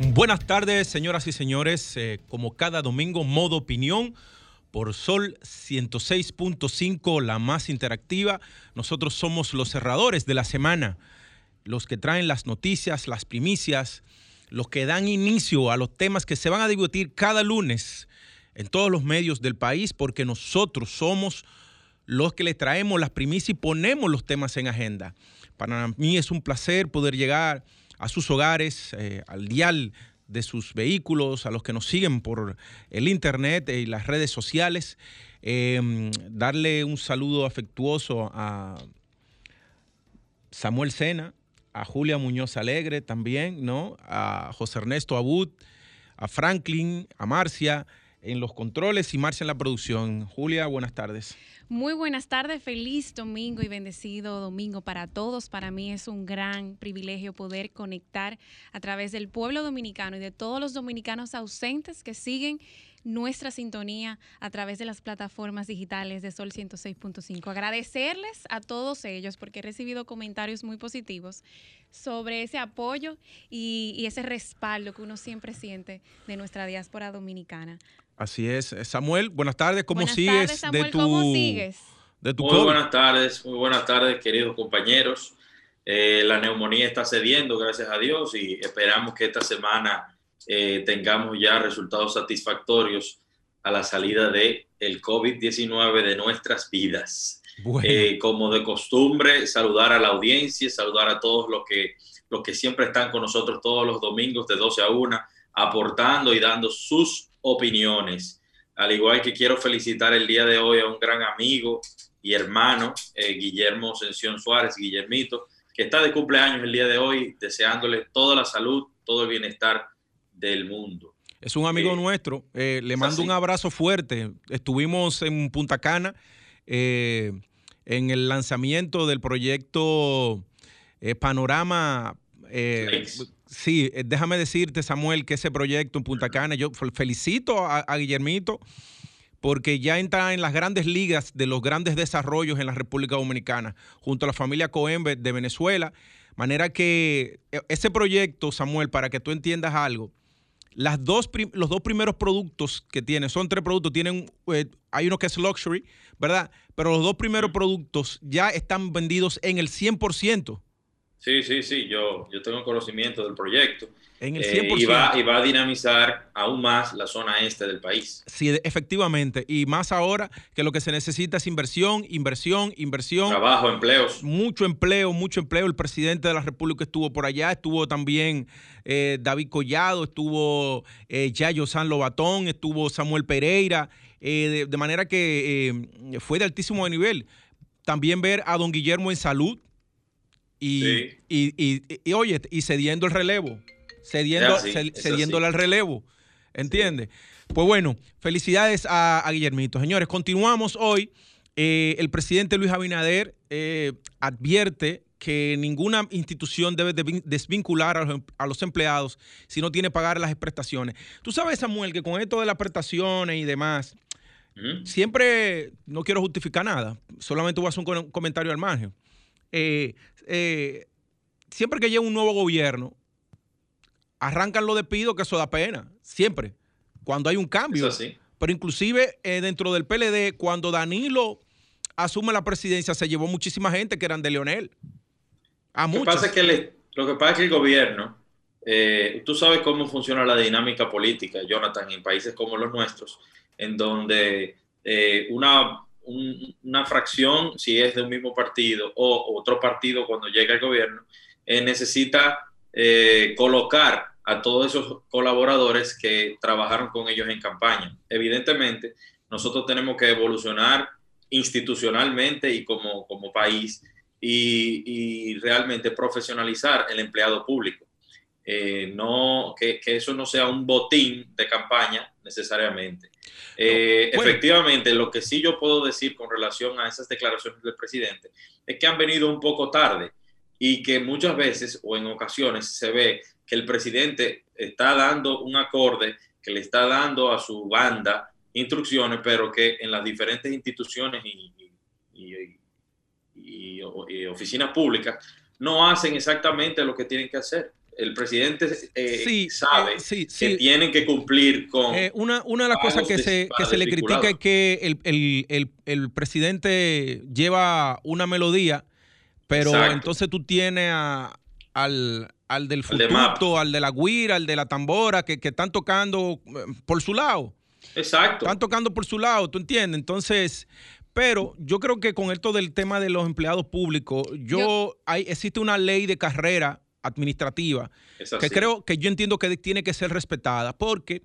Buenas tardes, señoras y señores. Eh, como cada domingo, modo opinión por Sol 106.5, la más interactiva. Nosotros somos los cerradores de la semana, los que traen las noticias, las primicias, los que dan inicio a los temas que se van a debatir cada lunes en todos los medios del país, porque nosotros somos los que les traemos las primicias y ponemos los temas en agenda. Para mí es un placer poder llegar sus hogares, eh, al dial de sus vehículos, a los que nos siguen por el internet y las redes sociales. Em, darle un saludo afectuoso a Samuel Sena, a Julia Muñoz Alegre también, ¿no? A José Ernesto Abud, a Franklin, a Marcia en los controles y Marcia en la producción. Julia, buenas tardes. Muy buenas tardes, feliz domingo y bendecido domingo para todos. Para mí es un gran privilegio poder conectar a través del pueblo dominicano y de todos los dominicanos ausentes que siguen nuestra sintonía a través de las plataformas digitales de Sol 106.5. Agradecerles a todos ellos porque he recibido comentarios muy positivos sobre ese apoyo y, ese respaldo que uno siempre siente de nuestra diáspora dominicana. Así es. Samuel, buenas tardes. ¿Cómo sigues? de tu, ¿Cómo sigues? De tu muy buenas tardes, muy buenas tardes, queridos compañeros. Eh, la neumonía está cediendo, gracias a Dios, y esperamos que esta semana eh, tengamos ya resultados satisfactorios a la salida de el COVID-19 de nuestras vidas. Eh, como de costumbre, saludar a la audiencia, saludar a todos los que, los que siempre están con nosotros todos los domingos de 12 a 1, aportando y dando sus opiniones. Al igual que quiero felicitar el día de hoy a un gran amigo y hermano, eh, Guillermo Sención Suárez, Guillermito, que está de cumpleaños el día de hoy, deseándole toda la salud, todo el bienestar del mundo. Es un amigo eh, nuestro, eh, le mando un abrazo fuerte. Estuvimos en Punta Cana en el lanzamiento del proyecto Panorama Sí, eh, déjame decirte, Samuel, que ese proyecto en Punta Cana, yo felicito a, Guillermito porque ya entra en las grandes ligas de los grandes desarrollos en la República Dominicana, junto a la familia Coembe de Venezuela. Manera que eh, ese proyecto, Samuel, para que tú entiendas algo, las dos, los dos primeros productos que tiene, son tres productos, tienen, eh, hay uno que es luxury, ¿verdad? Pero los dos primeros productos ya están vendidos en el 100%. Sí, sí, sí, yo, yo tengo conocimiento del proyecto. En el 100%. Eh, y, va, y, va, a dinamizar aún más la zona este del país. Sí, efectivamente. Y más ahora que lo que se necesita es inversión, inversión, inversión. Trabajo, empleos. Mucho empleo, mucho empleo. El presidente de la República estuvo por allá, estuvo también eh, David Collado, estuvo eh, Yayo San Lobatón, estuvo Samuel Pereira. Eh, de, manera que fue de altísimo nivel. También ver a don Guillermo en salud, y, y, oye, y cediendo el relevo, cediendo, cediéndole al relevo, ¿entiendes? Pues bueno, felicidades a, Guillermito. Señores, continuamos hoy. Eh, el presidente Luis Abinader eh, advierte que ninguna institución debe desvincular a los, a los, empleados si no tiene que pagar las prestaciones. Tú sabes, Samuel, que con esto de las prestaciones y demás, siempre no quiero justificar nada, solamente voy a hacer un comentario al margen. Eh, eh, siempre que llega un nuevo gobierno, arrancan los despidos, que eso da pena, siempre, cuando hay un cambio. Pero inclusive eh, dentro del PLD, cuando Danilo asume la presidencia, se llevó muchísima gente que eran de Leonel. A lo, que pasa es que lo que pasa es que el gobierno, eh, tú sabes cómo funciona la dinámica política, Jonathan, en países como los nuestros, en donde una una fracción, si es de un mismo partido o otro partido cuando llega el gobierno, eh, necesita eh, colocar a todos esos colaboradores que trabajaron con ellos en campaña. Evidentemente, nosotros tenemos que evolucionar institucionalmente y como, como país y, realmente profesionalizar el empleado público. eh, no, que, eso no sea un botín de campaña necesariamente. Eh, efectivamente, lo que sí yo puedo decir con relación a esas declaraciones del presidente es que han venido un poco tarde y que muchas veces o en ocasiones se ve que el presidente está dando un acorde, que le está dando a su banda instrucciones, pero que en las diferentes instituciones y, y oficinas públicas no hacen exactamente lo que tienen que hacer el presidente eh, sabe eh, que tienen que cumplir con... Eh, una, una, de las cosas que se, que se le critica es que el, el, el, presidente lleva una melodía, pero entonces tú tienes al, al del fututo, al de la guira, al de la tambora, que, que están tocando por su lado. Exacto. Están tocando por su lado, ¿tú entiendes? Entonces, pero yo creo que con esto del tema de los empleados públicos, yo, hay, existe una ley de carrera administrativa, que creo que yo entiendo que tiene que ser respetada, porque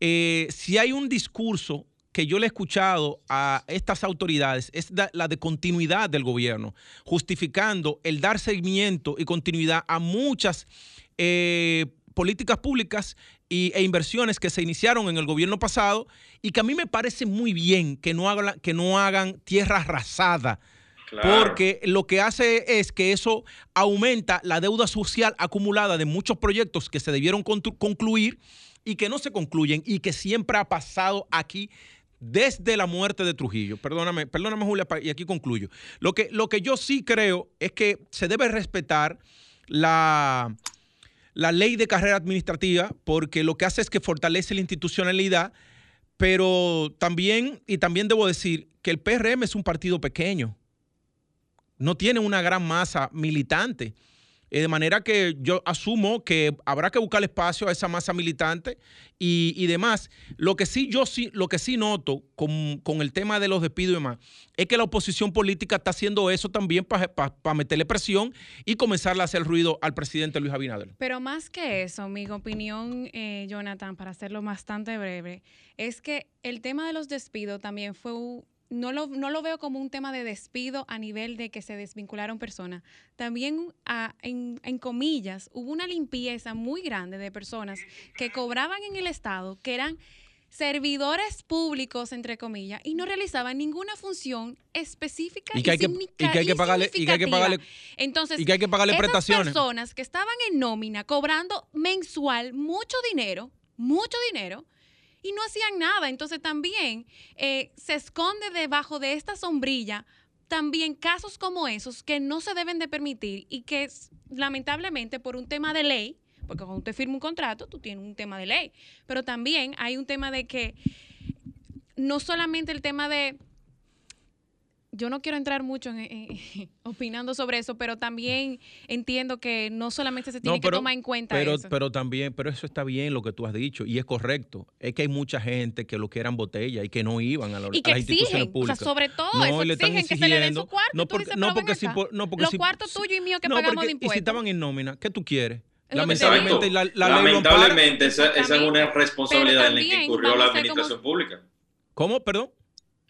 eh, si hay un discurso que yo le he escuchado a estas autoridades es la de continuidad del gobierno, justificando el dar seguimiento y continuidad a muchas eh, políticas públicas y, e inversiones que se iniciaron en el gobierno pasado y que a mí me parece muy bien que no hagan, que no hagan tierra arrasada porque lo que hace es que eso aumenta la deuda social acumulada de muchos proyectos que se debieron concluir y que no se concluyen y que siempre ha pasado aquí desde la muerte de Trujillo. Perdóname, perdóname Julia, y aquí concluyo. Lo que, lo que yo sí creo es que se debe respetar la, la ley de carrera administrativa porque lo que hace es que fortalece la institucionalidad, pero también, y también debo decir que el PRM es un partido pequeño no tiene una gran masa militante. Eh, de manera que yo asumo que habrá que buscar espacio a esa masa militante y, demás. Lo que sí yo sí, lo que sí noto con, el tema de los despidos y demás, es que la oposición política está haciendo eso también para meterle presión y comenzarle a hacer ruido al presidente Luis Abinader. Pero más que eso, mi opinión, eh, Jonathan, para hacerlo bastante breve, es que el tema de los despidos también fue no lo, no lo veo como un tema de despido a nivel de que se desvincularon personas. También, en, comillas, hubo una limpieza muy grande de personas que cobraban en el Estado, que eran servidores públicos, entre comillas, y no realizaban ninguna función específica y que hay que, y que, hay que pagarle y que hay que pagarle entonces y que hay que pagarle prestaciones personas que estaban en nómina cobrando mensual mucho dinero mucho dinero y no hacían nada. Entonces también eh, se esconde debajo de esta sombrilla también casos como esos que no se deben de permitir y que lamentablemente por un tema de ley, porque cuando usted firma un contrato, tú tienes un tema de ley, pero también hay un tema de que no solamente el tema de yo no quiero entrar mucho en, opinando sobre eso, pero también entiendo que no solamente se tiene que tomar en cuenta pero, eso. Pero también, pero eso está bien lo que tú has dicho y es correcto. Es que hay mucha gente que lo que eran botella y que no iban a, la, y que las instituciones públicas. O sea, sobre todo no, eso, exigen que se le den su cuarto. No porque, no porque, si, no porque Los cuartos tuyos y míos que pagamos de impuestos. Y si estaban en nómina, ¿qué tú quieres? Lamentablemente, la, la Lamentablemente esa, esa, es una responsabilidad en la que incurrió la administración pública. ¿Cómo? Perdón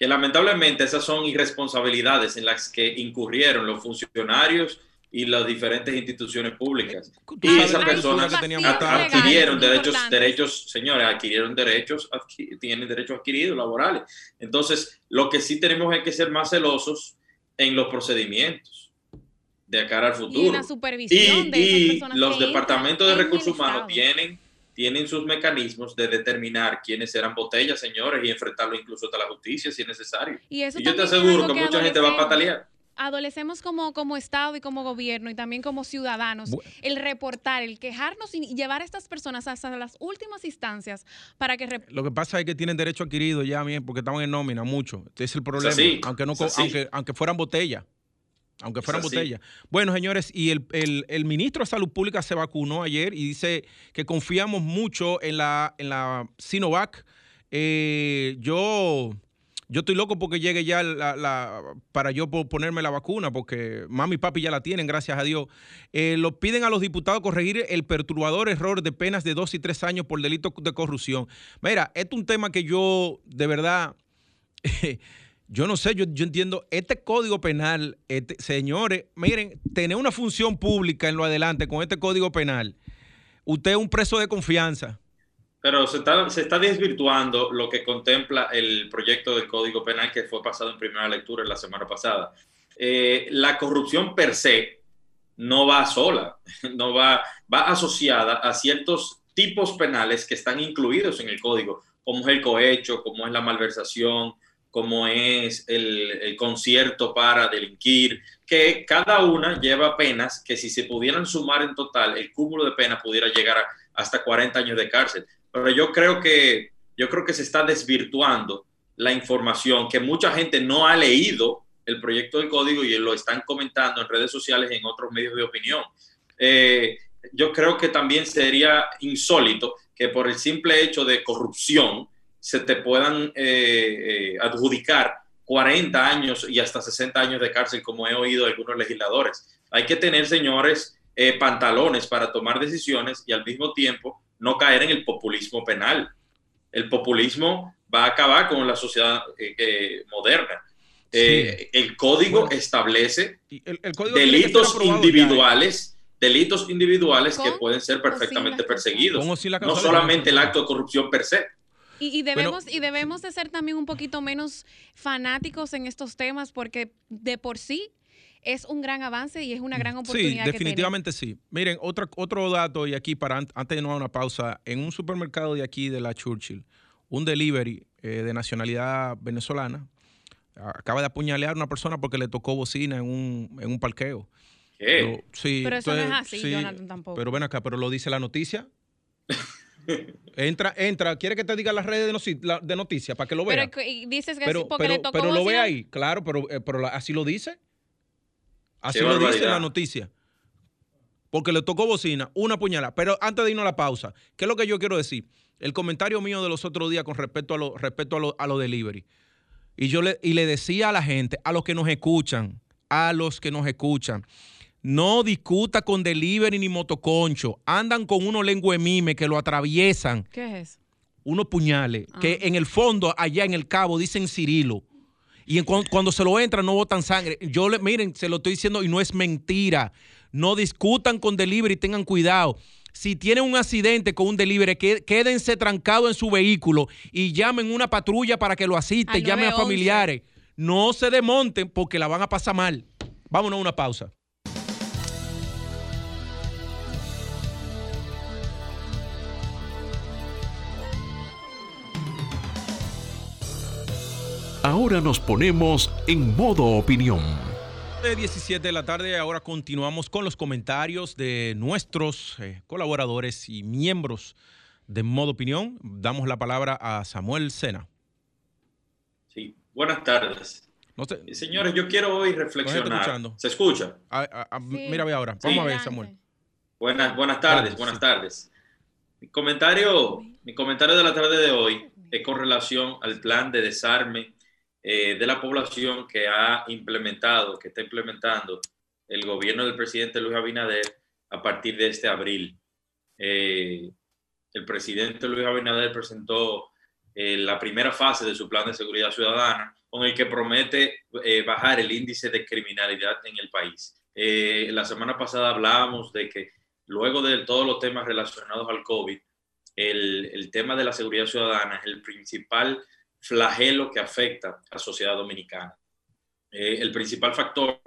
que lamentablemente esas son irresponsabilidades en las que incurrieron los funcionarios y las diferentes instituciones públicas. Y esas personas adquirieron derechos, derechos, señores, adquirieron derechos, tienen derechos adquiridos laborales. Entonces, lo que sí tenemos es que ser más celosos en los procedimientos de cara al futuro. Y, la supervisión y los departamentos de recursos humanos tienen tienen sus mecanismos de determinar quiénes eran botellas, señores, y enfrentarlo incluso hasta la justicia si es necesario. Y, yo te aseguro que, mucha gente va a patalear adolecemos como, como Estado y como gobierno y también como ciudadanos el reportar, el quejarnos y llevar a estas personas hasta las últimas instancias para que... Lo que pasa es que tienen derecho adquirido ya, bien, porque estaban en nómina mucho. Este es el problema, aunque, no, aunque, aunque fueran botellas aunque fueran botellas. Bueno, señores, y el, ministro de Salud Pública se vacunó ayer y dice que confiamos mucho en la, en la Sinovac. Eh, yo, yo estoy loco porque llegue ya la, para yo ponerme la vacuna, porque mami y papi ya la tienen, gracias a Dios. Eh, lo piden a los diputados corregir el perturbador error de penas de dos y tres años por delito de corrupción. Mira, esto es un tema que yo, de verdad... Yo no sé, yo, entiendo, este código penal, este, señores, miren, tener una función pública en lo adelante con este código penal, usted es un preso de confianza. Pero se está, se está desvirtuando lo que contempla el proyecto del Código Penal que fue pasado en primera lectura la semana pasada. Eh, la corrupción per se no va sola, no va, va asociada a ciertos tipos penales que están incluidos en el código, como es el cohecho, como es la malversación, como es el, concierto para delinquir, que cada una lleva penas que si se pudieran sumar en total, el cúmulo de penas pudiera llegar a, hasta 40 años de cárcel. Pero yo creo que, yo creo que se está desvirtuando la información, que mucha gente no ha leído el proyecto del código y lo están comentando en redes sociales en otros medios de opinión. Eh, yo creo que también sería insólito que por el simple hecho de corrupción se te puedan eh, eh, adjudicar 40 años y hasta 60 años de cárcel, como he oído algunos legisladores. Hay que tener, señores, eh, pantalones para tomar decisiones y al mismo tiempo no caer en el populismo penal. El populismo va a acabar con la sociedad eh, moderna. Sí. el código bueno, establece el, el código delitos individuales delitos individuales que pueden ser perfectamente perseguidos. no solamente el acto de corrupción per se. Y, y, debemos, Pero, y debemos de ser también un poquito menos fanáticos en estos temas porque de por sí es un gran avance y es una gran oportunidad. Sí, definitivamente sí. Miren, otro, otro dato y aquí para antes de no dar una pausa, en un supermercado de aquí de la Churchill, un delivery eh, de nacionalidad venezolana acaba de apuñalear a una persona porque le tocó bocina en un, en un parqueo. ¿Qué? Pero, sí, pero eso entonces, no es así, sí, Jonathan, tampoco. Pero ven acá, pero lo dice la noticia. entra, entra, quiere que te diga las redes de, noticia, de noticias para que lo vea. Pero dices que pero, sí porque pero, le tocó pero lo ve bocina. ahí, claro, pero, eh, pero la- así lo dice. Así Qué lo dice la noticia. Porque le tocó bocina, una puñalada. Pero antes de irnos a la pausa, ¿qué es lo que yo quiero decir? El comentario mío de los otros días con respecto a lo, respecto a lo, a lo delivery. Y yo le, y le decía a la gente, a los que nos escuchan, a los que nos escuchan, no discuta con delivery ni motoconcho. Andan con unos lengua mime que lo atraviesan ¿Qué es? unos puñales Ah. que en el fondo, allá en el cabo, dicen Cirilo. Y en cu- cuando se lo entran, no botan sangre. Yo le, miren, se lo estoy diciendo y no es mentira. No discutan con delivery, tengan cuidado. Si tienen un accidente con un delivery, que- quédense trancados en su vehículo y llamen una patrulla para que lo asiste, llamen a 911. familiares. No se desmonten porque la van a pasar mal. Vámonos a una pausa. Ahora nos ponemos en modo opinión. De 17 de la tarde, ahora continuamos con los comentarios de nuestros eh, colaboradores y miembros de Modo Opinión. Damos la palabra a Samuel Sena. Sí. Buenas tardes. No sé, Eh, Señores, yo quiero hoy reflexionar. ¿Se escucha? a- a- a- Sí. mira, ve ahora. Sí. Vamos a ver. Samuel. Buenas, buenas tardes, Tardes, buenas sí. tardes. Mi comentario, mi comentario de la tarde de hoy es con relación al plan de desarme eh, de la población que ha implementado, que está implementando el gobierno del presidente Luis Abinader a partir de este abril. Eh, el presidente Luis Abinader presentó eh, la primera fase de su plan de seguridad ciudadana, con el que promete eh, bajar el índice de criminalidad en el país. La semana pasada hablábamos de que luego de todos los temas relacionados al COVID, el, el tema de la seguridad ciudadana es el principal flagelo que afecta a la sociedad dominicana. Eh, el principal factor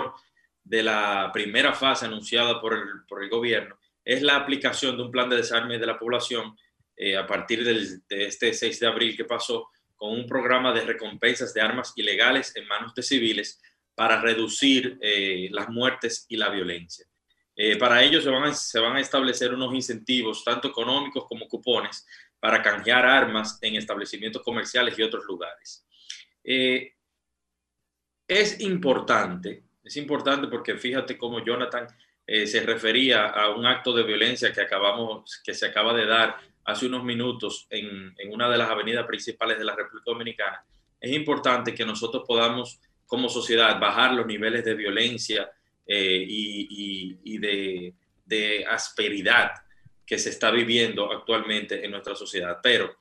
de la primera fase anunciada por el, por el gobierno es la aplicación de un plan de desarme de la población eh, a partir del- de este 6 de abril que pasó con un programa de recompensas de armas ilegales en manos de civiles para reducir eh, las muertes y la violencia. Eh, para ello se van, a, establecer unos incentivos, tanto económicos como cupones, para canjear armas en establecimientos comerciales y otros lugares. Eh, es importante, es importante porque fíjate cómo Jonathan eh, se refería a un acto de violencia que, acabamos, que se acaba de dar hace unos minutos en una de las avenidas principales de la República Dominicana. Es importante que nosotros podamos, como sociedad, bajar los niveles de violencia eh, y, y- y de, de asperidad que se está viviendo actualmente en nuestra sociedad. Pero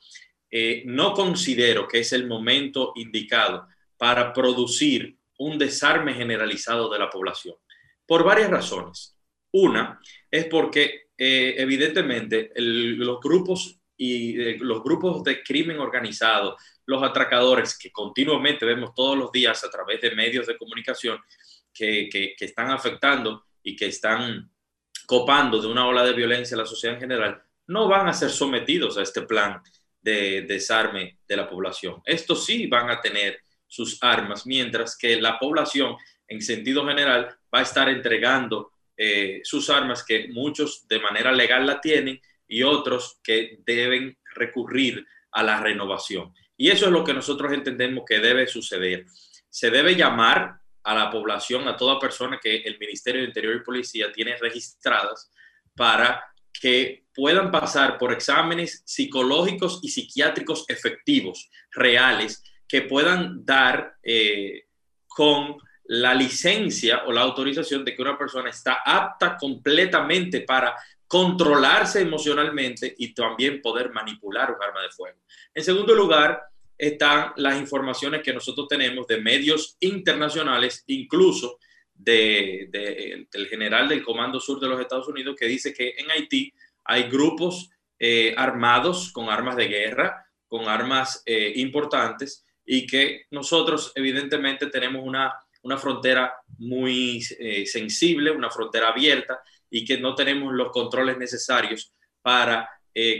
eh, no considero que es el momento indicado para producir un desarme generalizado de la población, por varias razones. Una es porque eh, evidentemente los grupos y eh, los grupos de crimen organizado, los atracadores que continuamente vemos todos los días a través de medios de comunicación que, están afectando y que están copando de una ola de violencia a la sociedad en general, no van a ser sometidos a este plan de desarme de la población. Estos sí van a tener sus armas, mientras que la población en sentido general va a estar entregando eh, sus armas que muchos de manera legal la tienen y otros que deben recurrir a la renovación. Y eso es lo que nosotros entendemos que debe suceder. Se debe llamar a la población, a toda persona que el Ministerio de Interior y Policía tiene registradas para que puedan pasar por exámenes psicológicos y psiquiátricos efectivos, reales, que puedan dar eh, con la licencia o la autorización de que una persona está apta completamente para controlarse emocionalmente y también poder manipular un arma de fuego. En segundo lugar, están las informaciones que nosotros tenemos de medios internacionales, incluso de, del general del Comando Sur de los Estados Unidos, que dice que en Haití hay grupos eh, armados con armas de guerra, con armas eh, importantes, y que nosotros evidentemente tenemos una, una frontera muy eh, sensible, una frontera abierta, y que no tenemos los controles necesarios para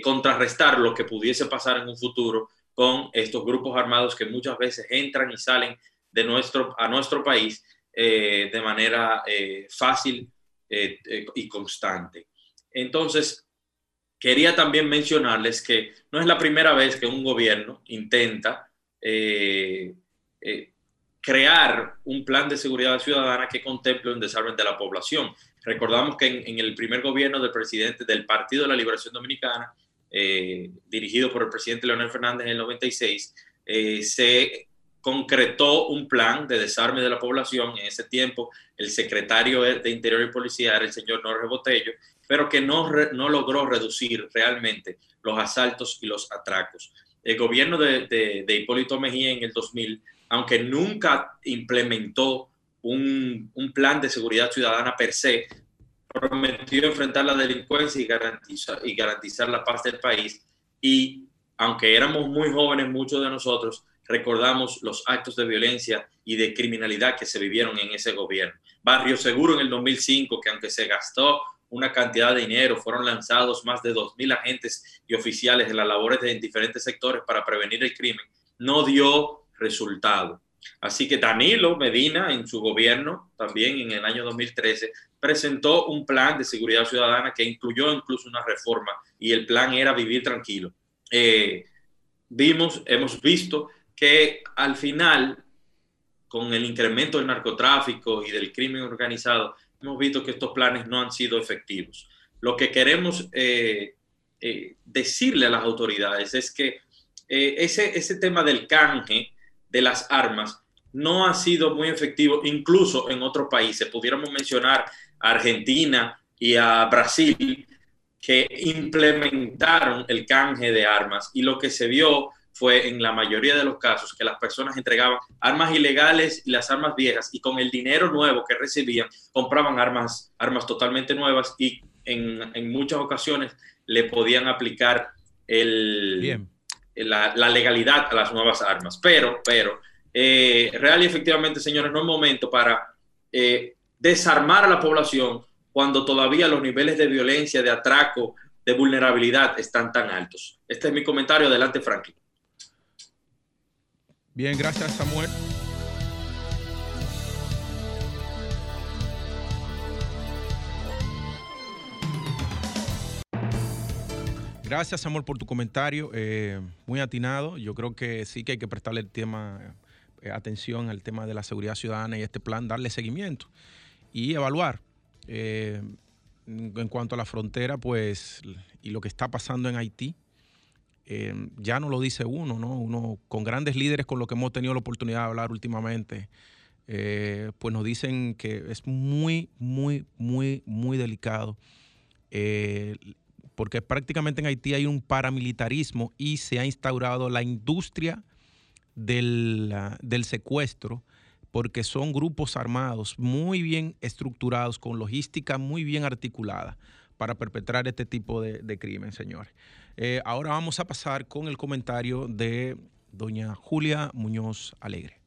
contrarrestar lo que pudiese pasar en un futuro con estos grupos armados que muchas veces entran y salen de nuestro, a nuestro país eh, de manera eh, fácil eh, y constante. Entonces, quería también mencionarles que no es la primera vez que un gobierno intenta crear un plan de seguridad ciudadana que contemple un desarme de la población. Recordamos que en, en, el primer gobierno del presidente del Partido de la Liberación Dominicana, dirigido por el presidente Leonel Fernández en el 96, se concretó un plan de desarme de la población. En ese tiempo, el secretario de Interior y Policía era el señor Norge Botello, pero que no, no logró reducir realmente los asaltos y los atracos. El gobierno de, de, Hipólito Mejía en el 2000, aunque nunca implementó un, un, plan de seguridad ciudadana per se, prometió enfrentar la delincuencia y garantizar, y garantizar la paz del país. Y aunque éramos muy jóvenes, muchos de nosotros, recordamos los actos de violencia y de criminalidad que se vivieron en ese gobierno. Barrio Seguro en el 2005, que aunque se gastó una cantidad de dinero, fueron lanzados más de 2.000 agentes y oficiales en las labores de diferentes sectores para prevenir el crimen, no dio resultado. Así que Danilo Medina, en su gobierno, también en el año 2013, presentó un plan de seguridad ciudadana que incluyó incluso una reforma y el plan era vivir tranquilo. Eh, vimos, hemos visto que al final, con el incremento del narcotráfico y del crimen organizado, hemos visto que estos planes no han sido efectivos. Lo que queremos eh, eh, decirle a las autoridades es que ese, ese tema del canje de las armas no ha sido muy efectivo, incluso en otros países. Pudiéramos mencionar a Argentina y a Brasil, que implementaron el canje de armas y lo que se vio fue en la mayoría de los casos que las personas entregaban armas ilegales y las armas viejas y con el dinero nuevo que recibían compraban armas, armas totalmente nuevas y en, en muchas ocasiones le podían aplicar el, La, la, legalidad a las nuevas armas. Pero, pero, eh, real y efectivamente, señores, no es momento para eh, desarmar a la población cuando todavía los niveles de violencia, de atraco, de vulnerabilidad están tan altos. Este es mi comentario. Adelante, Franklin. Bien, gracias Samuel. Gracias Samuel por tu comentario, eh, muy atinado. Yo creo que sí que hay que prestarle el tema, eh, atención al tema de la seguridad ciudadana y este plan, darle seguimiento y evaluar. Eh, en cuanto a la frontera, pues, y lo que está pasando en Haití, ya no lo dice uno, ¿no? Uno con grandes líderes con los que hemos tenido la oportunidad de hablar últimamente, pues nos dicen que es muy, muy, muy, muy delicado. Porque prácticamente en Haití hay un paramilitarismo y se ha instaurado la industria del, del secuestro, porque son grupos armados muy bien estructurados, con logística muy bien articulada para perpetrar este tipo de, crimen, señores. Eh, ahora vamos a pasar con el comentario de doña Julia Muñoz Alegre.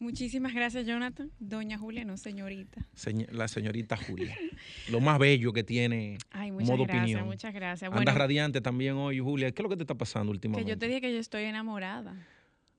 Muchísimas gracias, Jonathan. Doña Julia, no señorita. la señorita Julia. Lo más bello que tiene Ay, muchas modo gracias, opinión. Muchas gracias. Andas radiante también hoy, Julia. ¿Qué es lo que te está pasando últimamente? Que yo te dije que yo estoy enamorada.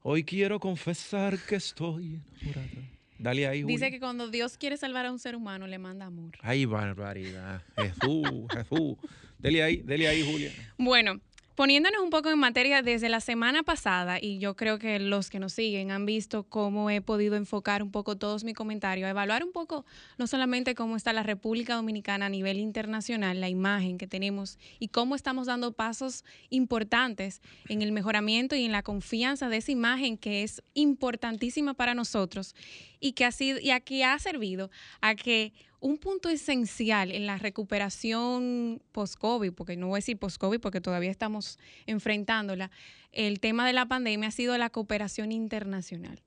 Hoy quiero confesar que estoy enamorada. Dale ahí, Julia. Dice que cuando Dios quiere salvar a un ser humano, le manda amor. Ay, barbaridad. Jesús, Jesús. Dele ahí, dele ahí, Julia. Bueno, Poniéndonos un poco en materia desde la semana pasada, y yo creo que los que nos siguen han visto cómo he podido enfocar un poco todos mis comentarios, evaluar un poco no solamente cómo está la República Dominicana a nivel internacional, la imagen que tenemos y cómo estamos dando pasos importantes en el mejoramiento y en la confianza de esa imagen que es importantísima para nosotros y que ha sido y aquí ha servido a que un punto esencial en la recuperación post-COVID, porque no voy a decir post-COVID porque todavía estamos enfrentándola, el tema de la pandemia ha sido la cooperación internacional.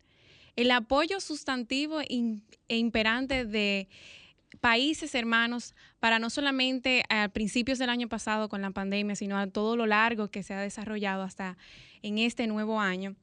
El apoyo sustantivo e imperante de países hermanos para no solamente a principios del año pasado con la pandemia, sino a todo lo largo que se ha desarrollado hasta en este nuevo año.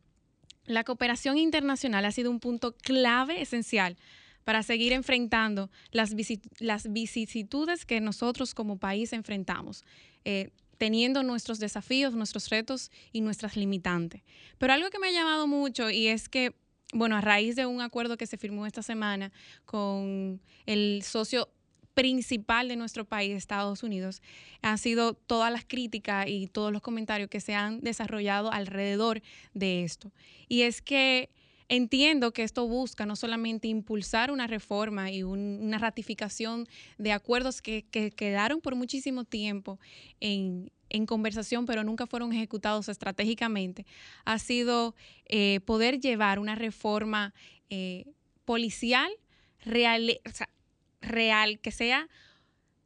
La cooperación internacional ha sido un punto clave, esencial, para seguir enfrentando las, las vicisitudes que nosotros como país enfrentamos. Eh, teniendo nuestros desafíos, nuestros retos y nuestras limitantes. Pero algo que me ha llamado mucho y es que, bueno, a raíz de un acuerdo que se firmó esta semana con el socio principal de nuestro país, Estados Unidos, han sido todas las críticas y todos los comentarios que se han desarrollado alrededor de esto. Y es que Entiendo que esto busca no solamente impulsar una reforma y una ratificación de acuerdos que, quedaron por muchísimo tiempo en, conversación, pero nunca fueron ejecutados estratégicamente, ha sido eh, poder llevar una reforma eh, policial real, real, que sea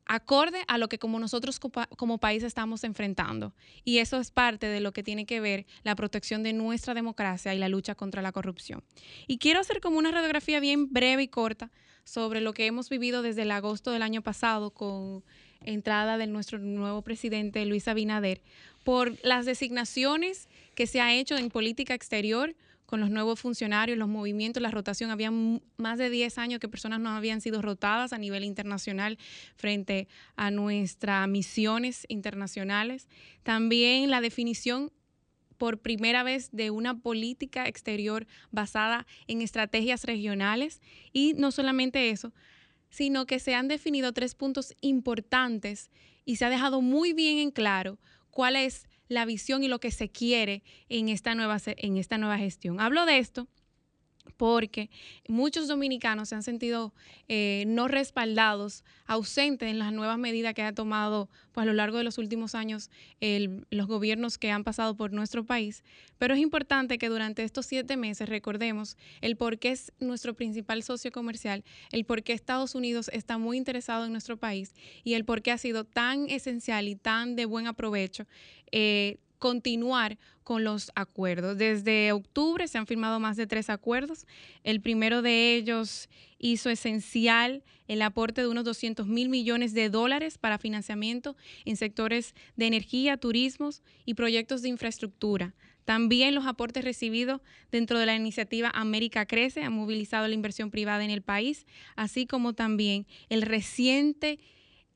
acorde a lo que como nosotros como país estamos enfrentando. Y eso es parte de lo que tiene que ver la protección de nuestra democracia y la lucha contra la corrupción. Y quiero hacer como una radiografía bien breve y corta sobre lo que hemos vivido desde el agosto del año pasado con entrada de nuestro nuevo presidente Luis Abinader por las designaciones que se ha hecho en política exterior con los nuevos funcionarios, los movimientos, la rotación. Había más de 10 años que personas no habían sido rotadas a nivel internacional frente a nuestras misiones internacionales. También la definición por primera vez de una política exterior basada en estrategias regionales y no solamente eso, sino que se han definido tres puntos importantes y se ha dejado muy bien en claro cuál es la visión y lo que se quiere en esta nueva, en esta nueva gestión. Hablo de esto porque muchos dominicanos se han sentido eh, no respaldados, ausentes en las nuevas medidas que ha tomado pues, a lo largo de los últimos años los gobiernos que han pasado por nuestro país. Pero es importante que durante estos siete meses recordemos el por qué es nuestro principal socio comercial, el por qué Estados Unidos está muy interesado en nuestro país y el por qué ha sido tan esencial y tan de buen aprovecho eh, continuar con los acuerdos. Desde octubre se han firmado más de tres acuerdos. El primero de ellos hizo esencial el aporte de unos 200 mil millones de dólares para financiamiento en sectores de energía, turismos y proyectos de infraestructura. También los aportes recibidos dentro de la iniciativa América Crece han movilizado la inversión privada en el país, así como también el reciente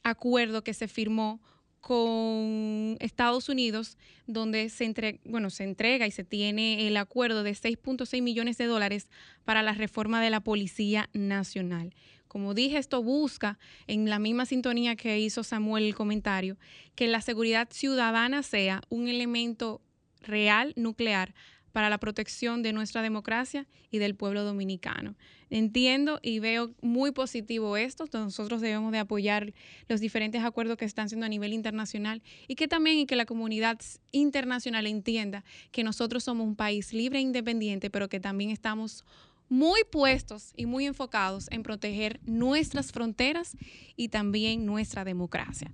acuerdo que se firmó con Estados Unidos, donde se, bueno, se entrega y se tiene el acuerdo de 6.6 millones de dólares para la reforma de la Policía Nacional. Como dije, esto busca, en la misma sintonía que hizo Samuel el comentario, que la seguridad ciudadana sea un elemento real, nuclear, para la protección de nuestra democracia y del pueblo dominicano. Entiendo y veo muy positivo esto, nosotros debemos de apoyar los diferentes acuerdos que están siendo a nivel internacional y que también y que la comunidad internacional entienda que nosotros somos un país libre e independiente, pero que también estamos muy puestos y muy enfocados en proteger nuestras fronteras y también nuestra democracia.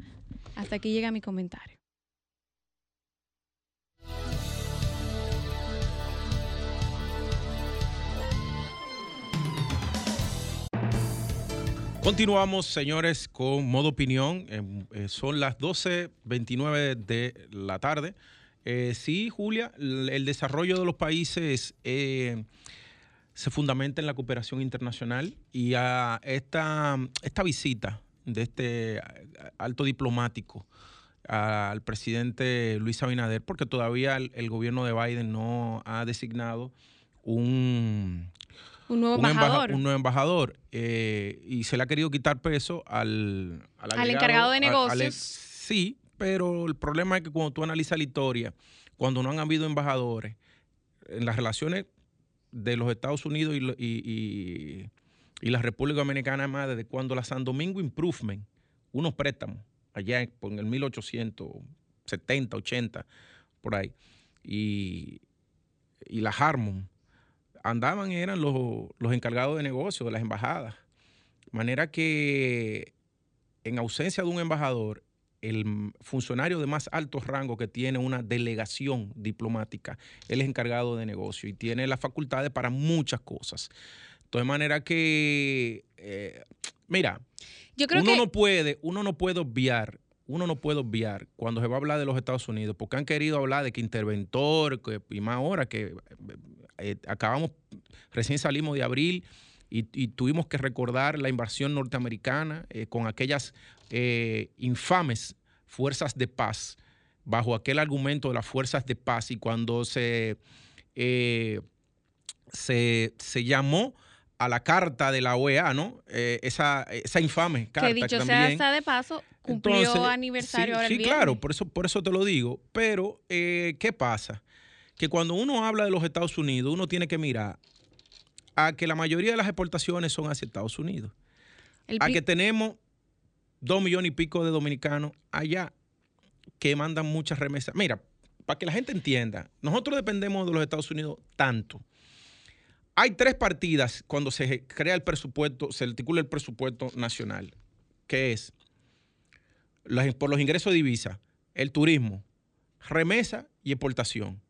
Hasta aquí llega mi comentario. Continuamos, señores, con modo opinión. Em, eh, son las 12.29 de la tarde. Eh, sí, Julia, el desarrollo de los países eh, se fundamenta en la cooperación internacional y a esta, esta visita de este alto diplomático al presidente Luis Abinader, porque todavía el gobierno de Biden no ha designado un un nuevo embajador. un nuevo embajador. Eh, y se le ha querido quitar peso al... Al, encargado de negocios. sí, pero el problema es que cuando tú analizas la historia, cuando no han habido embajadores, en las relaciones de los Estados Unidos y, y, la República Dominicana, más desde cuando la San Domingo Improvement, unos préstamos, allá en el 1870, 80, por ahí, y, y la Harmon, andaban eran los, encargados de negocio de las embajadas. De manera que en ausencia de un embajador, el funcionario de más alto rango que tiene una delegación diplomática, él es encargado de negocio y tiene las facultades para muchas cosas. De manera que, eh, mira, uno no puede, uno no puede obviar, uno no puede obviar cuando se va a hablar de los Estados Unidos, porque han querido hablar de que interventor, y más ahora que eh, acabamos, recién salimos de abril y, tuvimos que recordar la invasión norteamericana eh, con aquellas eh, infames fuerzas de paz, bajo aquel argumento de las fuerzas de paz y cuando se, se, llamó a la carta de la OEA, ¿no? esa, esa infame carta. Que dicho sea de paso, cumplió aniversario sí, Sí, claro, por eso, por eso te lo digo. Pero, ¿qué pasa? que cuando uno habla de los Estados Unidos, uno tiene que mirar a que la mayoría de las exportaciones son hacia Estados Unidos. a que tenemos dos millones y pico de dominicanos allá que mandan muchas remesas. Mira, para que la gente entienda, nosotros dependemos de los Estados Unidos tanto. Hay tres partidas cuando se crea el presupuesto, se articula el presupuesto nacional, que es por los ingresos de divisa, el turismo, remesa y exportación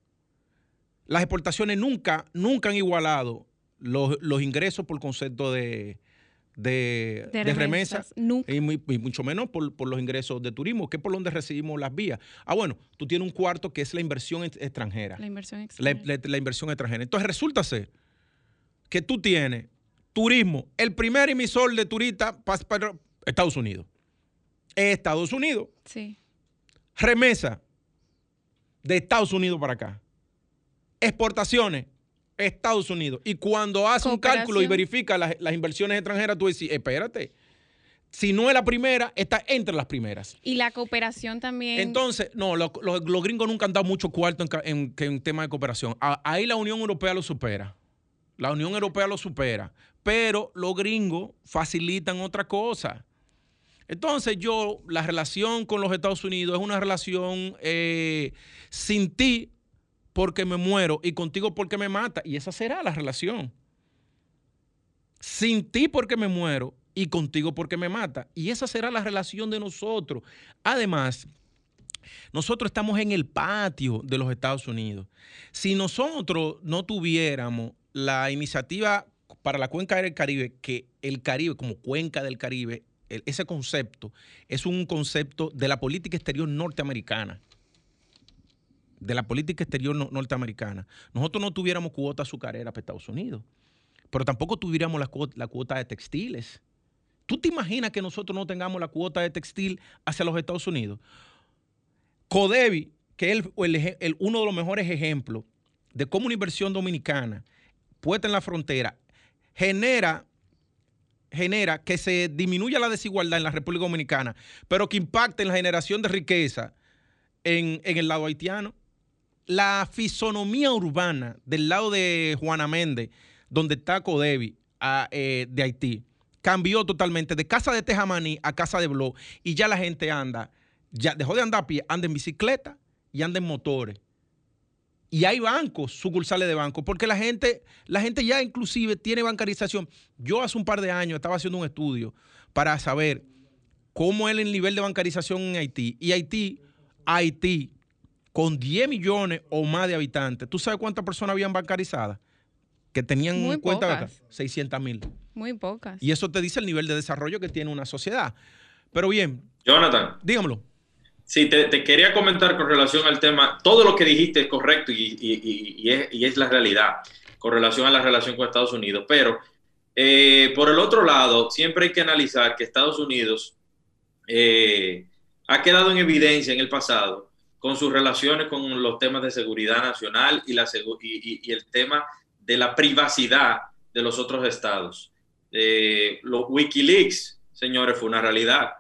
las exportaciones nunca, nunca han igualado los, ingresos por concepto de, de, remesas, y, mucho menos por, los ingresos de turismo, que es por donde recibimos las vías. Ah, bueno, tú tienes un cuarto que es la inversión extranjera. La inversión extranjera. La, inversión extranjera. Entonces resulta ser que tú tienes turismo, el primer emisor de turistas para Estados Unidos. Estados Unidos. Sí. Remesa de Estados Unidos para acá exportaciones, Estados Unidos. Y cuando hace un cálculo y verifica las, inversiones extranjeras, tú dices, espérate, si no es la primera, está entre las primeras. Y la cooperación también. Entonces, no, los, gringos nunca han dado mucho cuarto en, en, tema de cooperación. ahí la Unión Europea lo supera. La Unión Europea lo supera. Pero los gringos facilitan otra cosa. Entonces yo, la relación con los Estados Unidos es una relación eh, sin ti porque me muero y contigo porque me mata. Y esa será la relación. Sin ti porque me muero y contigo porque me mata. Y esa será la relación de nosotros. Además, nosotros estamos en el patio de los Estados Unidos. Si nosotros no tuviéramos la iniciativa para la cuenca del Caribe, que el Caribe como cuenca del Caribe, ese concepto es un concepto de la política exterior norteamericana de la política exterior norteamericana, nosotros no tuviéramos cuota azucarera para Estados Unidos, pero tampoco tuviéramos la cuota, de textiles. ¿Tú te imaginas que nosotros no tengamos la cuota de textil hacia los Estados Unidos? Codevi, que es uno de los mejores ejemplos de cómo una inversión dominicana puesta en la frontera genera, genera que se disminuya la desigualdad en la República Dominicana, pero que impacte en la generación de riqueza en el lado haitiano la fisonomía urbana del lado de Juana Méndez, donde está Codevi, eh, de Haití, cambió totalmente de casa de Tejamaní a casa de Blo y ya la gente anda, ya dejó de andar a pie, anda en bicicleta y anda en motores. Y hay bancos, sucursales de bancos, porque la gente, la gente ya inclusive tiene bancarización. Yo hace un par de años estaba haciendo un estudio para saber cómo es el nivel de bancarización en Haití. Y Haití, Haití con 10 millones o más de habitantes, ¿tú sabes cuántas personas habían bancarizadas? que tenían Muy cuenta pocas. 600 mil. Muy pocas. Y eso te dice el nivel de desarrollo que tiene una sociedad. Pero bien, Jonathan, dígamelo. Sí, te, quería comentar con relación al tema. Todo lo que dijiste es correcto y, es, la realidad con relación a la relación con Estados Unidos. Pero eh, por el otro lado, siempre hay que analizar que Estados Unidos eh, ha quedado en evidencia en el pasado con sus relaciones con los temas de seguridad nacional y el tema de la privacidad de los otros estados. Eh, los Wikileaks, señores, fue una realidad.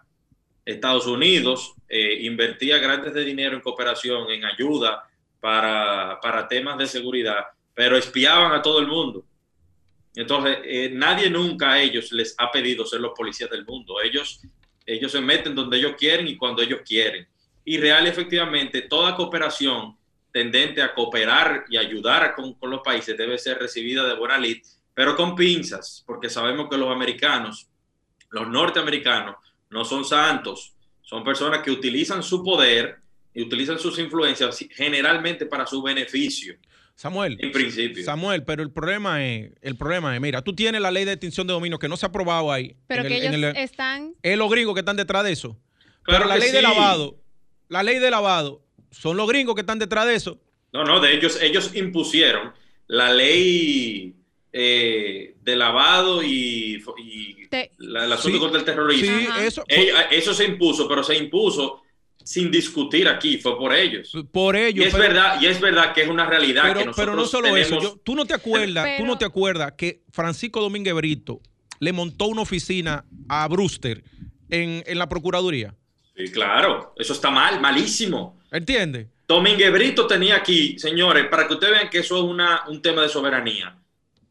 Estados Unidos eh, invertía grandes de dinero en cooperación, en ayuda para, para temas de seguridad, pero espiaban a todo el mundo. Entonces, eh, nadie nunca a ellos les ha pedido ser los policías del mundo. Ellos, ellos se meten donde ellos quieren y cuando ellos quieren. Y real, efectivamente, toda cooperación tendente a cooperar y ayudar con, con los países debe ser recibida de buena lid, pero con pinzas, porque sabemos que los americanos, los norteamericanos, no son santos, son personas que utilizan su poder y utilizan sus influencias generalmente para su beneficio, Samuel. en principio. Samuel, pero el problema es, el problema es, mira, tú tienes la ley de extinción de dominio que no se ha aprobado ahí. Pero en que el- ellos en el- están. es los gringos que están detrás de eso. Claro pero la ley de lavado, la ley de lavado, son los gringos que están detrás de eso. No, no, de ellos, ellos impusieron la ley eh, de lavado y, y te- la- el asunto Sí, contra el terrorismo. Sí, eso. Eh, eso se impuso, pero se impuso sin discutir aquí, fue por ellos. Por, por Y ellos. es pero- verdad, y es verdad que es una realidad que Pero, nosotros pero no solo eso, yo- tú no te acuerdas, tú no te acuerdas que Francisco Domínguez Brito le montó una oficina a Brewster en, en la Procuraduría. Sí, claro, eso está mal, malísimo. ¿Entiendes? Domínguez Brito tenía aquí, señores, para que ustedes vean que eso es una, un tema de soberanía.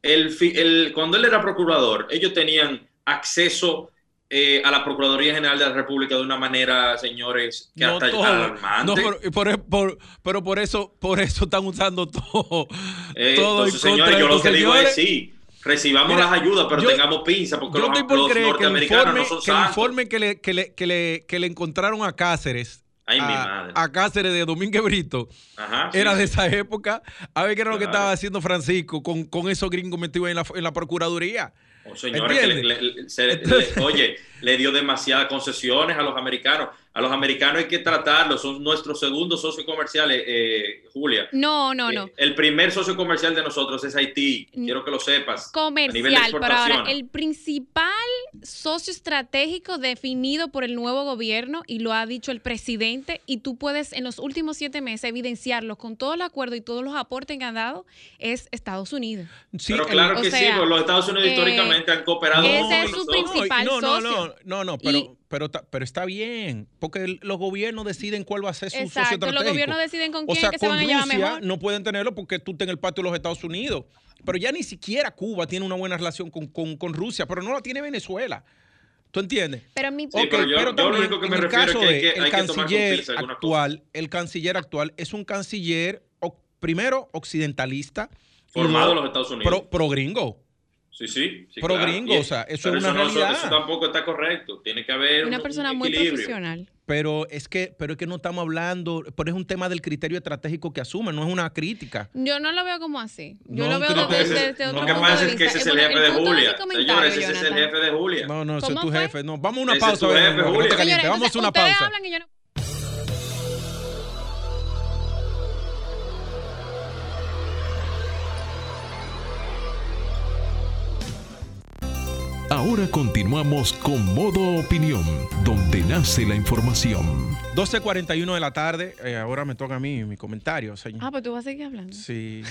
El, cuando él era procurador, ellos tenían acceso eh, a la Procuraduría General de la República de una manera, señores, que No hasta todo. alarmante. No, pero, por, por- pero por eso, por eso están usando todo. Eh, todo entonces, señores, yo lo que digo es sí, recibamos Mira, las ayudas, pero yo- tengamos pinza, porque Yo los, por los que norteamericanos informe, no son que el informe que le, que le, que le, que le encontraron a Cáceres, Ay, mi a, madre. a Cáceres de Domínguez Brito, Ajá, sí, era sí. de esa época. A ver qué era lo que estaba haciendo Francisco con, con esos gringos metidos en la, en la Procuraduría. Oh, señores, que le- ¿Entiendes? le- le- se- le- oye, le dio demasiadas concesiones a los americanos. A los americanos hay que tratarlos, son nuestros segundos socios comerciales, eh, Julia. No, no, no. El primer socio comercial de nosotros es Haití, quiero que lo sepas. Comercial, pero ahora el principal socio estratégico definido por el nuevo gobierno y lo ha dicho el presidente y tú puedes en los últimos siete meses evidenciarlo con todo el acuerdo y todos los aportes que han dado es Estados Unidos. Sí, Pero claro o que sí, sea, pues los Estados Unidos eh, históricamente han cooperado ese con es su nosotros. principal no, no, socio. no, no, no, pero, Y- pero, pero está bien, porque los gobiernos deciden cuál va a ser su socio Exacto, los estratégico. gobiernos deciden con O quién sea, que se van a llevar Rusia mejor. no pueden tenerlo porque tú estás en el patio de los Estados Unidos. Pero ya ni siquiera Cuba tiene una buena relación con, con- con Rusia, pero no la tiene Venezuela. ¿Tú entiendes? Pero mi Sí, pero yo- yo lo también, único que me en el refiero es caso que hay de que- el hay canciller actual, el canciller actual es un canciller o- primero occidentalista, Formado en los Estados Unidos. pro, pro gringo. Sí, sí. sí, Pro claro. gringo, o sea, eso pero es una no- realidad. Eso, tampoco está correcto. Tiene que haber una un- persona un muy profesional. Pero es que, pero es que no estamos hablando, pero es un tema del criterio estratégico que asumen, no es una crítica. Yo no lo veo como así. Yo No, lo veo desde, no. otro Lo que punto pasa de es que ese es el jefe de Julia. Señores, ese es el jefe de Julia. No, no, ese es ¿Cómo tu jefe. No, vamos a una Ese es pausa. tu ven, jefe, no, no te Julia. calientes, Señores, vamos a una pausa. hablan y yo no- Ahora continuamos con Modo Opinión, donde nace la información. 12.41 de la tarde, eh, ahora me toca a mí mi comentario, señor. Ah, pues tú vas a seguir hablando. Sí.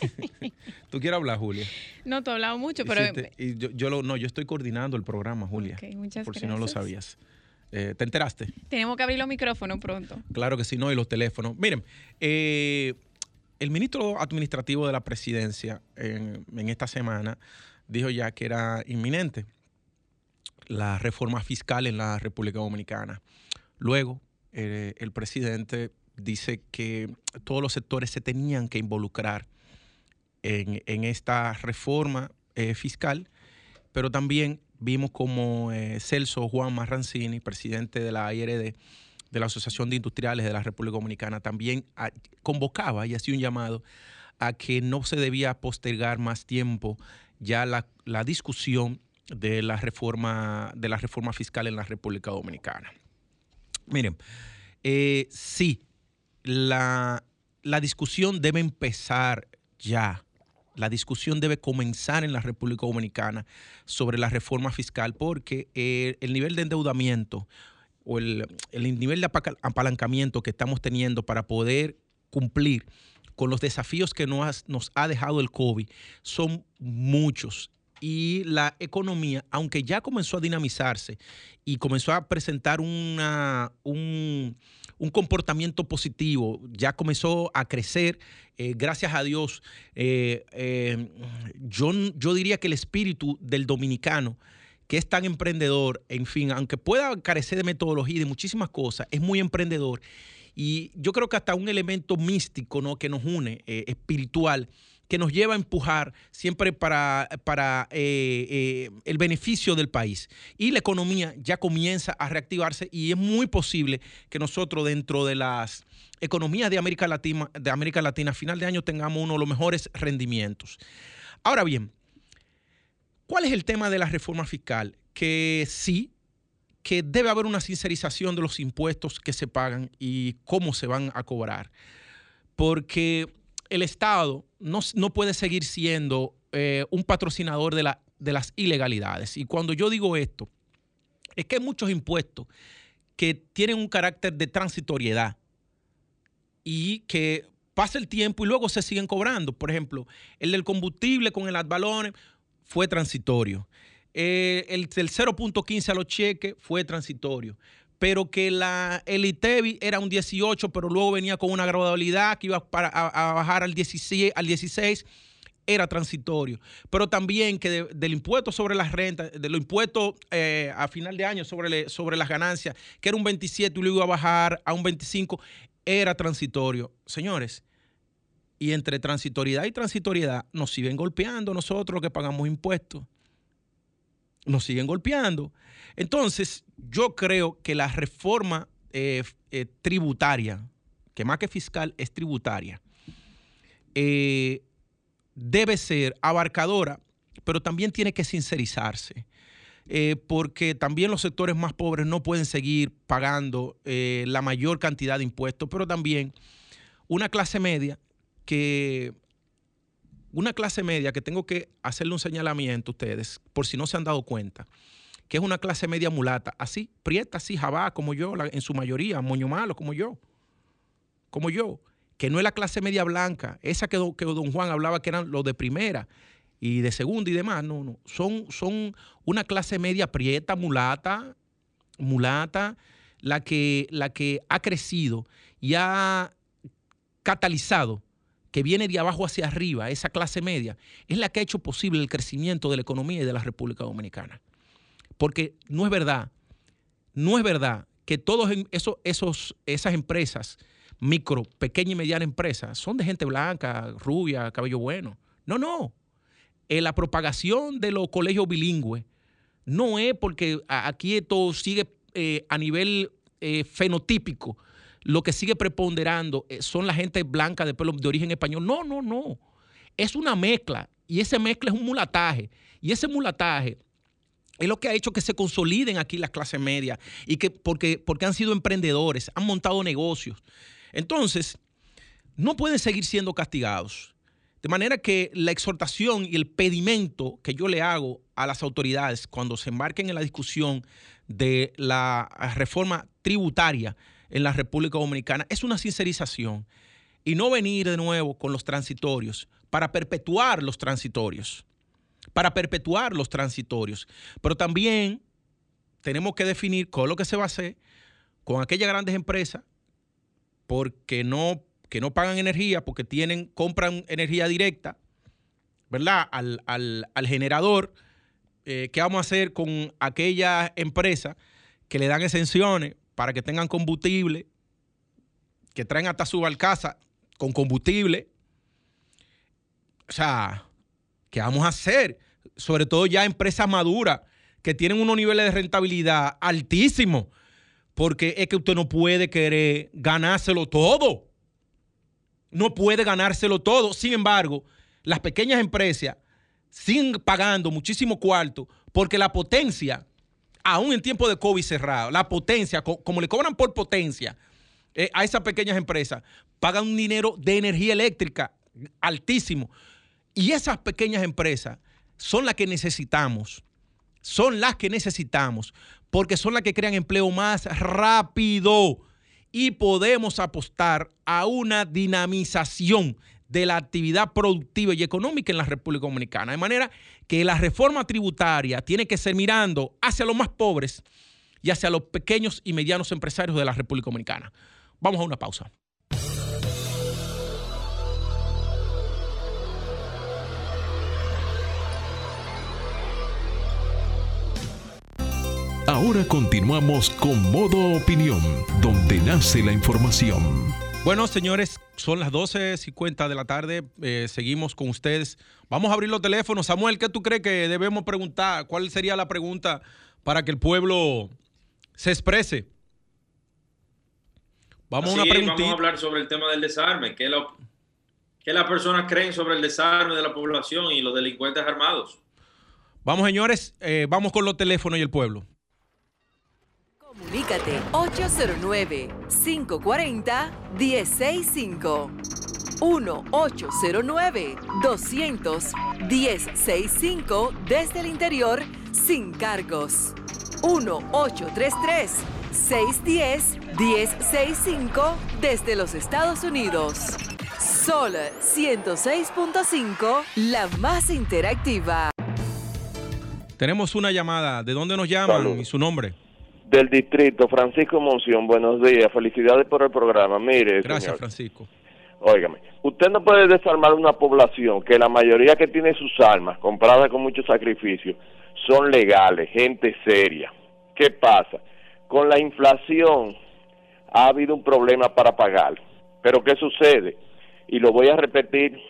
¿Tú quieres hablar, Julia? No, tú has hablado mucho, Y pero... si te- y yo, yo lo, no, yo estoy coordinando el programa, Julia. Ok, muchas por si no lo sabías. Eh, ¿Te enteraste? Tenemos que abrir los micrófonos pronto. Claro que sí, no, y los teléfonos. Miren, eh, el ministro administrativo de la presidencia en, en esta semana dijo ya que era inminente la reforma fiscal en la República Dominicana. Luego, eh, el presidente dice que todos los sectores se tenían que involucrar en, esta reforma eh, fiscal, pero también vimos como eh, Celso Juan Marrancini, presidente de la IRD, de la Asociación de Industriales de la República Dominicana, también convocaba y hacía un llamado a que no se debía postergar más tiempo ya la, discusión de la reforma de la reforma fiscal en la República Dominicana. Miren, eh, sí, la, la discusión debe empezar ya. La discusión debe comenzar en la República Dominicana sobre la reforma fiscal porque eh, el nivel de endeudamiento o el, nivel de apalancamiento que estamos teniendo para poder cumplir con los desafíos que nos, ha dejado el COVID son muchos y la economía, aunque ya comenzó a dinamizarse y comenzó a presentar un, comportamiento positivo, ya comenzó a crecer, eh, gracias a Dios, eh, eh, yo, yo diría que el espíritu del dominicano, que es tan emprendedor, en fin, aunque pueda carecer de metodología y de muchísimas cosas, es muy emprendedor. Y yo creo que hasta un elemento místico ¿no? que nos une, espiritual, que nos lleva a empujar siempre para, para eh, eh, el beneficio del país. Y la economía ya comienza a reactivarse y es muy posible que nosotros dentro de las economías de América Latina, de América Latina a final de año tengamos uno de los mejores rendimientos. Ahora bien, ¿cuál es el tema de la reforma fiscal? Que sí, que debe haber una sincerización de los impuestos que se pagan y cómo se van a cobrar. Porque el Estado no, puede seguir siendo eh, un patrocinador de, la, de las ilegalidades. Y cuando yo digo esto, es que hay muchos impuestos que tienen un carácter de transitoriedad y que pasa el tiempo y luego se siguen cobrando. Por ejemplo, el del combustible con el ad fue transitorio. Eh, el del 0.15 a los cheques fue transitorio pero que la, el ITEVI era un 18, pero luego venía con una gradualidad que iba a, bajar al 16, al 16 era transitorio, pero también que del impuesto sobre las rentas, de los impuestos eh, a final de año sobre, sobre las ganancias, que era un 27 y luego iba a bajar a un 25, era transitorio. Señores, y entre transitoriedad y transitoriedad nos siguen golpeando nosotros que pagamos impuestos. Nos siguen golpeando. Entonces, yo creo que la reforma eh, eh, tributaria, que más que fiscal es tributaria, eh, debe ser abarcadora, pero también tiene que sincerizarse. porque también los sectores más pobres no pueden seguir pagando la mayor cantidad de impuestos, pero también una clase media que una clase media que tengo que hacerle un señalamiento a ustedes, por si no se han dado cuenta, que es una clase media mulata, así, prieta, así, jabá, como yo, en su mayoría, moño malo, como yo, como yo, que no es la clase media blanca, esa que, que don Juan hablaba que eran los de primera y de segunda y demás, no, no, son, son una clase media prieta, mulata, mulata, la que, la que ha crecido y ha catalizado que viene de abajo hacia arriba, esa clase media, es la que ha hecho posible el crecimiento de la economía y de la República Dominicana. Porque no es verdad, no es verdad que todas esos, esos, esas empresas, micro, pequeña y mediana empresas, son de gente blanca, rubia, cabello bueno. No, no. Eh, la propagación de los colegios bilingües no es porque aquí esto sigue eh, a nivel eh, fenotípico. Lo que sigue preponderando son la gente blanca de pelo de origen español. No, no, no. Es una mezcla. Y ese mezcla es un mulataje. Y ese mulataje es lo que ha hecho que se consoliden aquí las clases medias y que porque, porque han sido emprendedores, han montado negocios. Entonces, no pueden seguir siendo castigados. De manera que la exhortación y el pedimento que yo le hago a las autoridades cuando se embarquen en la discusión de la reforma tributaria en la República Dominicana es una sincerización y no venir de nuevo con los transitorios para perpetuar los transitorios para perpetuar los transitorios. Pero también tenemos que definir con lo que se va a hacer con aquellas grandes empresas porque no, que no pagan energía, porque tienen, compran energía directa, ¿verdad? Al, generador. Eh, ¿Qué vamos a hacer con aquellas empresas que le dan exenciones para que tengan combustible, que traen hasta su barcaza con combustible? O sea, ¿Qué vamos a hacer? Sobre todo ya empresas maduras que tienen unos niveles de rentabilidad altísimos, porque es que usted no puede querer ganárselo todo. no puede ganárselo todo. Sin embargo, las pequeñas empresas siguen pagando muchísimo cuarto porque la potencia, aún en tiempo de COVID cerrado, la potencia, como le cobran por potencia eh, a esas pequeñas empresas, pagan un dinero de energía eléctrica altísimo. Y esas pequeñas empresas son las que necesitamos, son las que necesitamos, porque son las que crean empleo más rápido y podemos apostar a una dinamización de la actividad productiva y económica en la República Dominicana. De manera que la reforma tributaria tiene que ser mirando hacia los más pobres y hacia los pequeños y medianos empresarios de la República Dominicana. Vamos a una pausa. Ahora continuamos con Modo Opinión, donde nace la información. Bueno, señores, son las 12.50 de la tarde. Eh, seguimos con ustedes. Vamos a abrir los teléfonos. Samuel, ¿qué tú crees que debemos preguntar? ¿Cuál sería la pregunta para que el pueblo se exprese? Vamos a una Vamos a hablar sobre el tema del desarme. ¿Qué, las personas creen sobre el desarme de la población y los delincuentes armados? Vamos, señores, eh, vamos con los teléfonos y el pueblo. Comunícate 809-540-1065. 1-809-200-1065 desde el interior sin cargos. 1-833-610-1065 desde los Estados Unidos. Sol 106.5, la más interactiva. Tenemos una llamada. ¿De dónde nos llaman y su nombre? Del distrito, Francisco Monción, buenos días, felicidades por el programa. Mire, gracias, Francisco. Óigame, usted no puede desarmar una población que la mayoría que tiene sus armas, compradas con mucho sacrificio, son legales, gente seria. ¿Qué pasa? Con la inflación ha habido un problema para pagar. Pero ¿qué sucede? Y lo voy a repetir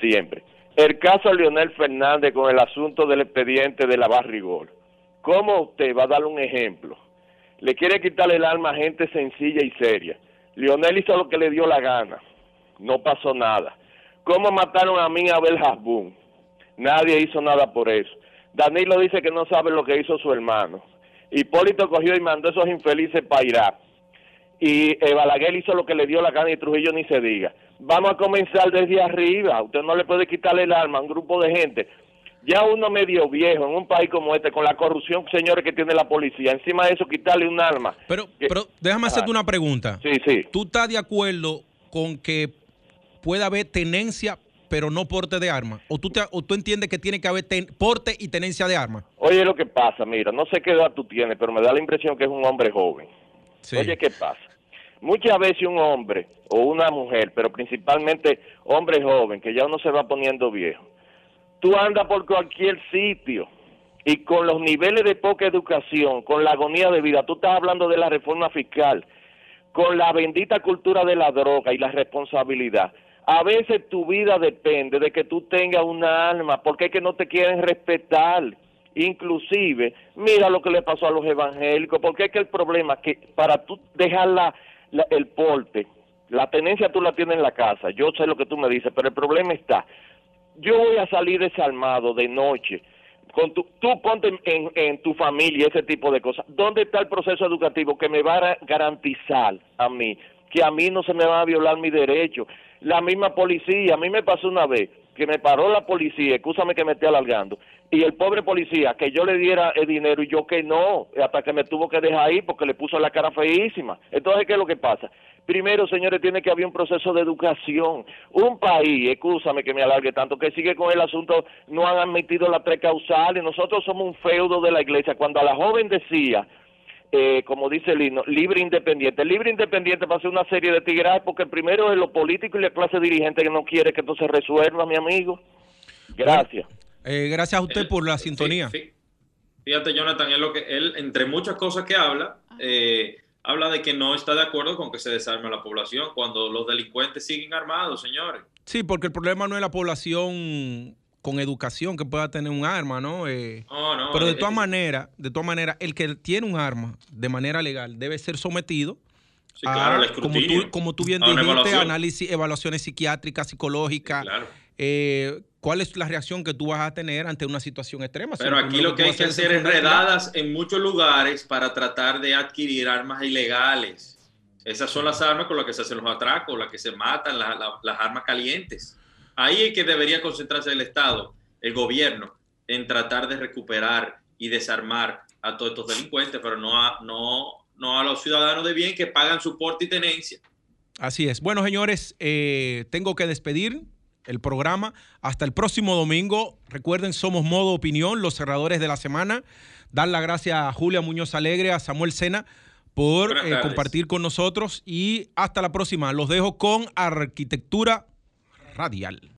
siempre. El caso de Leonel Fernández con el asunto del expediente de la Barrigol ¿Cómo usted va a dar un ejemplo? Le quiere quitarle el alma a gente sencilla y seria. Lionel hizo lo que le dio la gana. No pasó nada. ¿Cómo mataron a mí Abel Hasbun? Nadie hizo nada por eso. Danilo dice que no sabe lo que hizo su hermano. Hipólito cogió y mandó a esos infelices para Irak. Y Balaguer hizo lo que le dio la gana y Trujillo ni se diga. Vamos a comenzar desde arriba. Usted no le puede quitarle el alma a un grupo de gente ya uno medio viejo en un país como este, con la corrupción, señores, que tiene la policía, encima de eso quitarle un arma. Pero, pero déjame hacerte una pregunta. Sí, sí. ¿Tú estás de acuerdo con que pueda haber tenencia, pero no porte de arma? ¿O tú, o tú entiendes que tiene que haber porte y tenencia de arma? Oye, lo que pasa, mira, no sé qué edad tú tienes, pero me da la impresión que es un hombre joven. Oye, ¿qué pasa? Muchas veces un hombre o una mujer, pero principalmente hombre joven, que ya uno se va poniendo viejo, tú andas por cualquier sitio y con los niveles de poca educación, con la agonía de vida, tú estás hablando de la reforma fiscal, con la bendita cultura de la droga y la responsabilidad. A veces tu vida depende de que tú tengas una alma, porque es que no te quieren respetar. Inclusive, mira lo que le pasó a los evangélicos, porque es que el problema es que para tú dejar la, el porte, la tenencia tú la tienes en la casa, yo sé lo que tú me dices, pero el problema está yo voy a salir desarmado de noche. Con tu, tú ponte en, en, tu familia ese tipo de cosas. ¿Dónde está el proceso educativo que me va a garantizar a mí que a mí no se me va a violar mi derecho? La misma policía, a mí me pasó una vez que me paró la policía, escúchame que me esté alargando, y el pobre policía, que yo le diera el dinero y yo que no, hasta que me tuvo que dejar ahí porque le puso la cara feísima. Entonces, ¿qué es lo que pasa? Primero, señores, tiene que haber un proceso de educación. Un país, escúchame que me alargue tanto, que sigue con el asunto, no han admitido la tres causales, nosotros somos un feudo de la iglesia. Cuando a la joven decía, eh, como dice el himno, libre independiente. Libre independiente va a ser una serie de tigres porque el primero es lo político y la clase dirigente que no quiere que esto se resuelva, mi amigo. Gracias. Eh, gracias a usted por la sintonía. Fíjate, Jonathan, es lo que él, entre muchas cosas que habla, eh, habla de que no está de acuerdo con que se desarme la población cuando los delincuentes siguen armados, señores. Sí, porque el problema no es la población con educación que pueda tener un arma, ¿no? Eh, pero de todas maneras, de todas maneras, el que tiene un arma de manera legal debe ser sometido claro, como, tú, como tú bien dijiste, análisis, evaluaciones psiquiátricas, psicológicas. Eh, ¿Cuál es la reacción que tú vas a tener ante una situación extrema? Pero aquí lo que hay que hacer es redadas en muchos lugares para tratar de adquirir armas ilegales. Esas son las armas con las que se hacen los atracos, las que se matan, las armas calientes. Ahí es que debería concentrarse el Estado, el gobierno, en tratar de recuperar y desarmar a todos estos delincuentes, pero no a, no, no a los ciudadanos de bien que pagan su porte y tenencia. Así es. Bueno, señores, eh, tengo que despedir el programa. Hasta el próximo domingo. Recuerden, somos Modo Opinión, los cerradores de la semana. Dar las gracias a Julia Muñoz Alegre, a Samuel Sena por eh, compartir con nosotros y hasta la próxima. Los dejo con Arquitectura Radial.